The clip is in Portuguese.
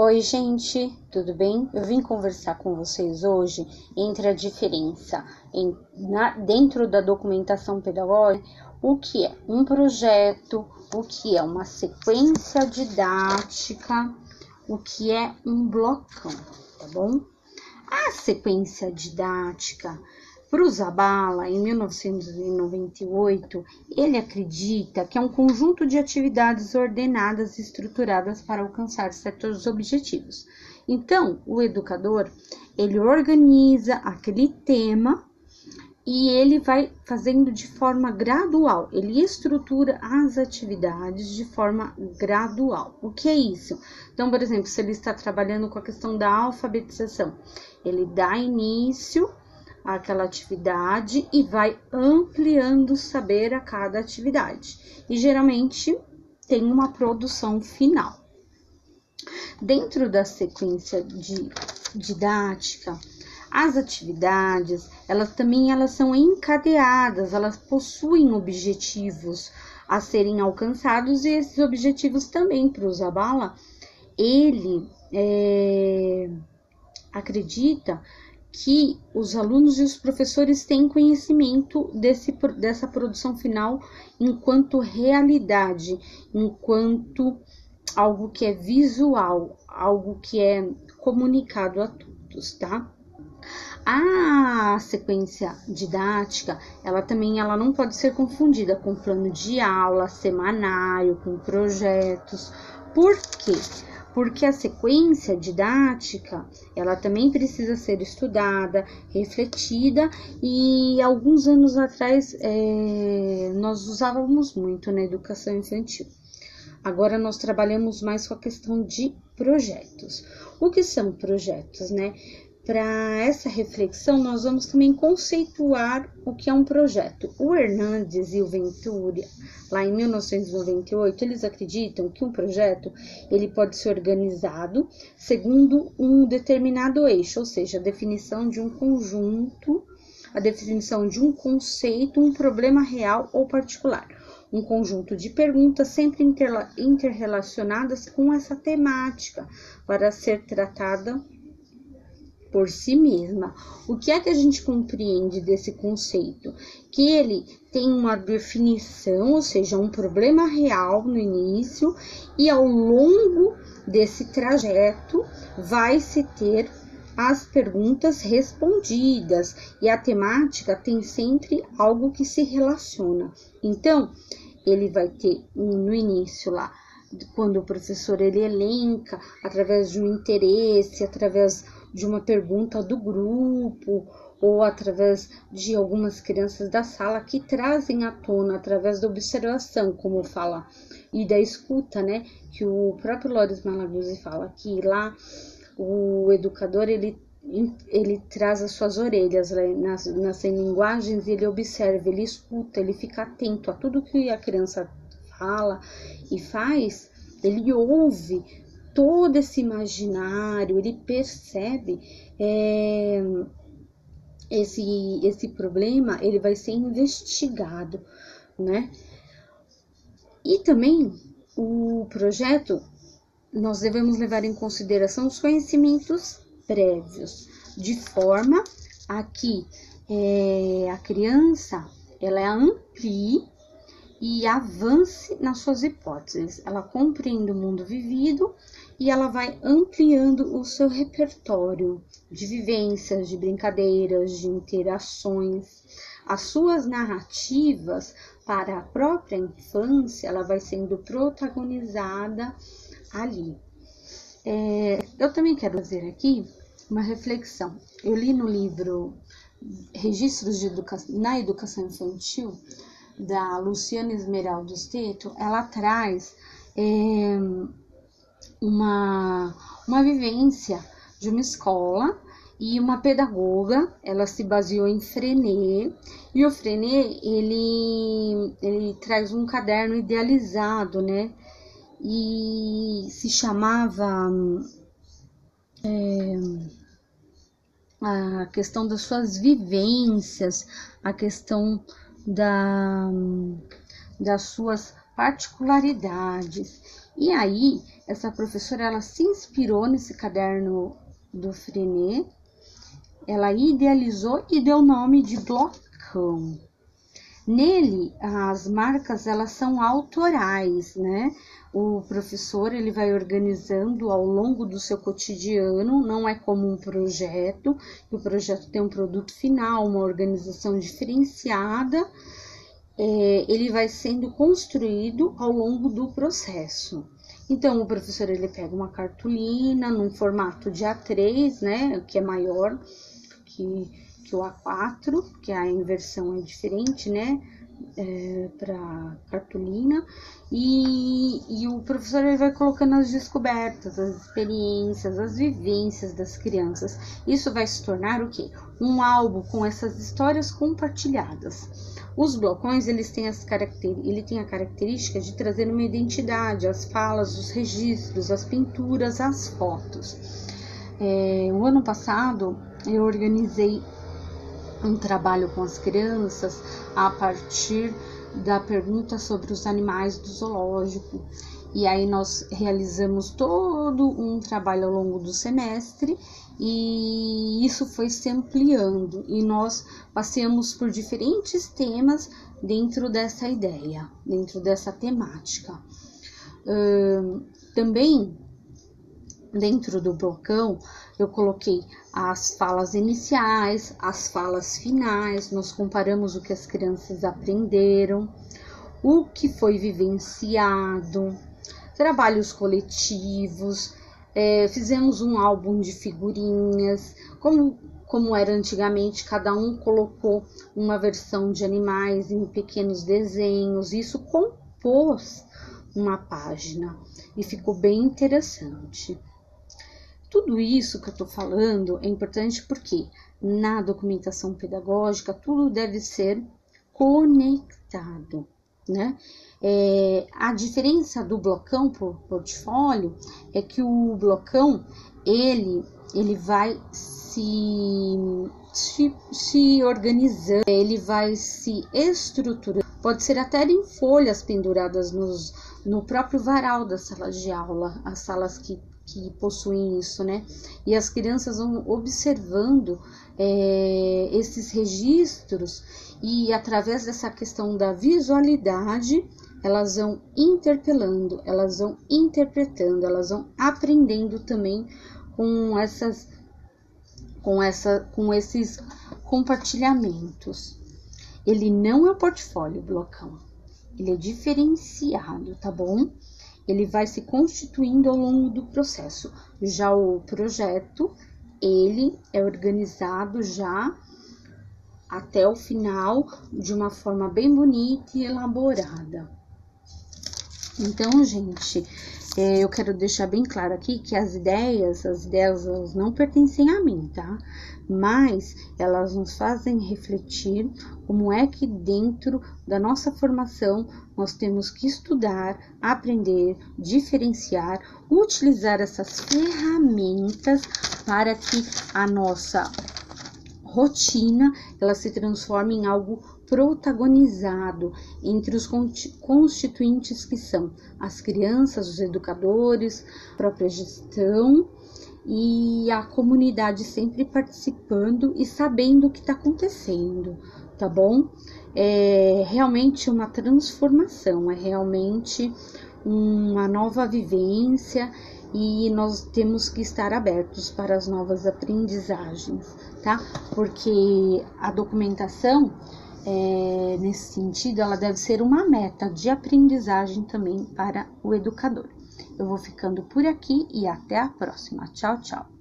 Oi, gente, tudo bem? Eu vim conversar com vocês hoje entre a diferença em, na, dentro da documentação pedagógica, o que é um projeto, o que é uma sequência didática, o que é um blocão, tá bom? A sequência didática Zabala, em 1998, ele acredita que é um conjunto de atividades ordenadas e estruturadas para alcançar certos objetivos. Então, o educador, ele organiza aquele tema e ele vai fazendo de forma gradual, ele estrutura as atividades de forma gradual. O que é isso? Então, por exemplo, se ele está trabalhando com a questão da alfabetização, ele dá início aquela atividade e vai ampliando o saber a cada atividade. E geralmente tem uma produção final. Dentro da sequência de didática, as atividades, elas também elas são encadeadas, elas possuem objetivos a serem alcançados e esses objetivos também para o Zabala, ele é, acredita que os alunos e os professores têm conhecimento desse, dessa produção final enquanto realidade, enquanto algo que é visual, algo que é comunicado a todos, tá? A sequência didática, ela também ela não pode ser confundida com plano de aula, semanário, com projetos. Por quê? Porque a sequência didática ela também precisa ser estudada, refletida e alguns anos atrás é, nós usávamos muito na educação infantil. Agora nós trabalhamos mais com a questão de projetos. O que são projetos, né? Para essa reflexão, nós vamos também conceituar o que é um projeto. O Hernandes e o Ventura, lá em 1998, eles acreditam que um projeto ele pode ser organizado segundo um determinado eixo, ou seja, a definição de um conjunto, a definição de um conceito, um problema real ou particular. Um conjunto de perguntas sempre interrelacionadas com essa temática para ser tratada por si mesma. O que é que a gente compreende desse conceito? Que ele tem uma definição, ou seja, um problema real no início, e ao longo desse trajeto vai se ter as perguntas respondidas e a temática tem sempre algo que se relaciona. Então, ele vai ter no início lá, quando o professor ele elenca através de um interesse, através de uma pergunta do grupo ou através de algumas crianças da sala que trazem à tona através da observação, como fala, e da escuta, né? Que o próprio Loris Malaguzzi fala que lá o educador ele ele traz as suas orelhas né, nas, nas linguagens, ele observa, ele escuta, ele fica atento a tudo que a criança fala e faz, ele ouve todo esse imaginário, ele percebe é, esse, esse problema, ele vai ser investigado, né? E também o projeto, nós devemos levar em consideração os conhecimentos prévios, de forma a que é, a criança ela amplie e avance nas suas hipóteses. Ela compreende o mundo vivido e ela vai ampliando o seu repertório de vivências, de brincadeiras, de interações. As suas narrativas para a própria infância, ela vai sendo protagonizada ali. É, eu também quero fazer aqui uma reflexão. Eu li no livro Registros de Educação, na Educação Infantil, da Luciana Esmeralda Esteto, ela traz é, uma, uma vivência de uma escola e uma pedagoga, ela se baseou em Frenet, e o Frenet, ele, ele traz um caderno idealizado, né, e se chamava é, a questão das suas vivências, a questão da, das suas particularidades. E aí, essa professora ela se inspirou nesse caderno do Frenet, ela idealizou e deu o nome de blocão. Nele, as marcas elas são autorais, né? O professor ele vai organizando ao longo do seu cotidiano, não é como um projeto. O projeto tem um produto final, uma organização diferenciada. É, ele vai sendo construído ao longo do processo. Então, o professor ele pega uma cartolina num formato de A3, né, que é maior que que o A4, que a inversão é diferente, né? É, para cartolina e, e, o professor ele vai colocando as descobertas, as experiências, as vivências das crianças. Isso vai se tornar o que? Um álbum com essas histórias compartilhadas. Os blocões eles têm as caracter... ele tem a característica de trazer uma identidade, as falas, os registros, as pinturas, as fotos. É, o ano passado eu organizei um trabalho com as crianças a partir da pergunta sobre os animais do zoológico. E aí nós realizamos todo um trabalho ao longo do semestre e isso foi se ampliando e nós passeamos por diferentes temas dentro dessa ideia, dentro dessa temática. Uh, também dentro do blocão eu coloquei as falas iniciais, as falas finais, nós comparamos o que as crianças aprenderam, o que foi vivenciado, trabalhos coletivos, é, fizemos um álbum de figurinhas, como, como era antigamente, cada um colocou uma versão de animais em pequenos desenhos, isso compôs uma página e ficou bem interessante. Tudo isso que eu estou falando é importante porque na documentação pedagógica tudo deve ser conectado, né? É, a diferença do blocão por portfólio é que o blocão ele ele vai se, se, se organizando, ele vai se estruturando. Pode ser até em folhas penduradas nos, no próprio varal da sala de aula, as salas que que possuem isso, né? E as crianças vão observando é, esses registros e através dessa questão da visualidade elas vão interpelando, elas vão interpretando, elas vão aprendendo também com essas com essa com esses compartilhamentos. Ele não é portfólio blocão. Ele é diferenciado, tá bom? Ele vai se constituindo ao longo do processo. Já o projeto, ele é organizado já até o final de uma forma bem bonita e elaborada. Então, gente, é, eu quero deixar bem claro aqui que as ideias, as ideias elas não pertencem a mim, tá? Mas elas nos fazem refletir como é que dentro da nossa formação nós temos que estudar, aprender, diferenciar, utilizar essas ferramentas para que a nossa rotina ela se transforme em algo protagonizado entre os constituintes que são as crianças, os educadores, a própria gestão e a comunidade sempre participando e sabendo o que está acontecendo, tá bom? É realmente uma transformação, é realmente uma nova vivência e nós temos que estar abertos para as novas aprendizagens, tá? Porque a documentação, é, nesse sentido, ela deve ser uma meta de aprendizagem também para o educador. Eu vou ficando por aqui e até a próxima. Tchau, tchau.